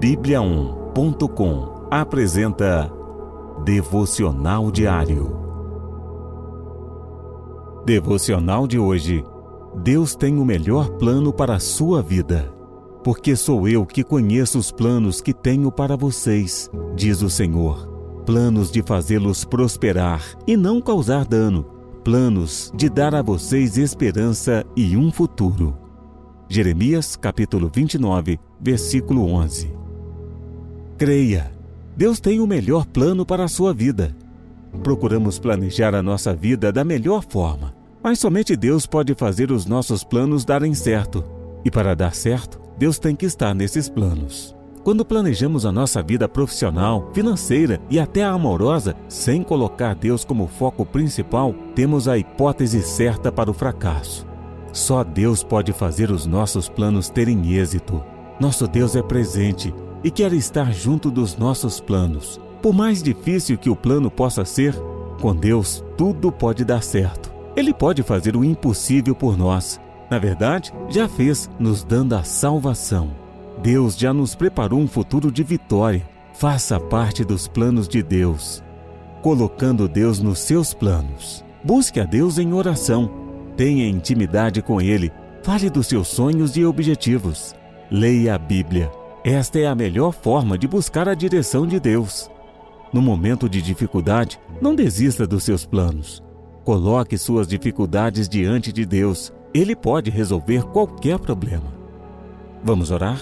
Bíblia1.com apresenta Devocional Diário. Devocional de hoje. Deus tem o melhor plano para a sua vida. Porque sou eu que conheço os planos que tenho para vocês, diz o Senhor. Planos de fazê-los prosperar e não causar dano. Planos de dar a vocês esperança e um futuro. Jeremias capítulo 29, versículo 11. Creia, Deus tem o melhor plano para a sua vida. Procuramos planejar a nossa vida da melhor forma, mas somente Deus pode fazer os nossos planos darem certo. E para dar certo, Deus tem que estar nesses planos. Quando planejamos a nossa vida profissional, financeira e até amorosa sem colocar Deus como foco principal, temos a hipótese certa para o fracasso. Só Deus pode fazer os nossos planos terem êxito. Nosso Deus é presente e quer estar junto dos nossos planos. Por mais difícil que o plano possa ser, com Deus tudo pode dar certo. Ele pode fazer o impossível por nós. Na verdade, já fez, nos dando a salvação. Deus já nos preparou um futuro de vitória. Faça parte dos planos de Deus, colocando Deus nos seus planos. Busque a Deus em oração Tenha intimidade com Ele. Fale dos seus sonhos e objetivos. Leia a Bíblia. Esta é a melhor forma de buscar a direção de Deus. No momento de dificuldade, não desista dos seus planos. Coloque suas dificuldades diante de Deus. Ele pode resolver qualquer problema. Vamos orar?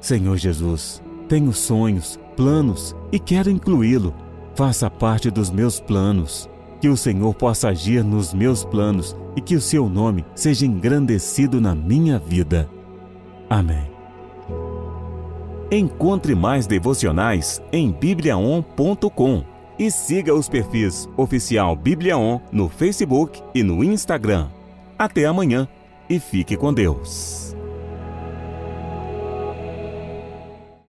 Senhor Jesus, tenho sonhos, planos e quero incluí-lo. Faça parte dos meus planos. Que o Senhor possa agir nos meus planos e que o seu nome seja engrandecido na minha vida. Amém. Encontre mais devocionais em bibliaon.com e siga os perfis oficial Bibliaon no Facebook e no Instagram. Até amanhã e fique com Deus.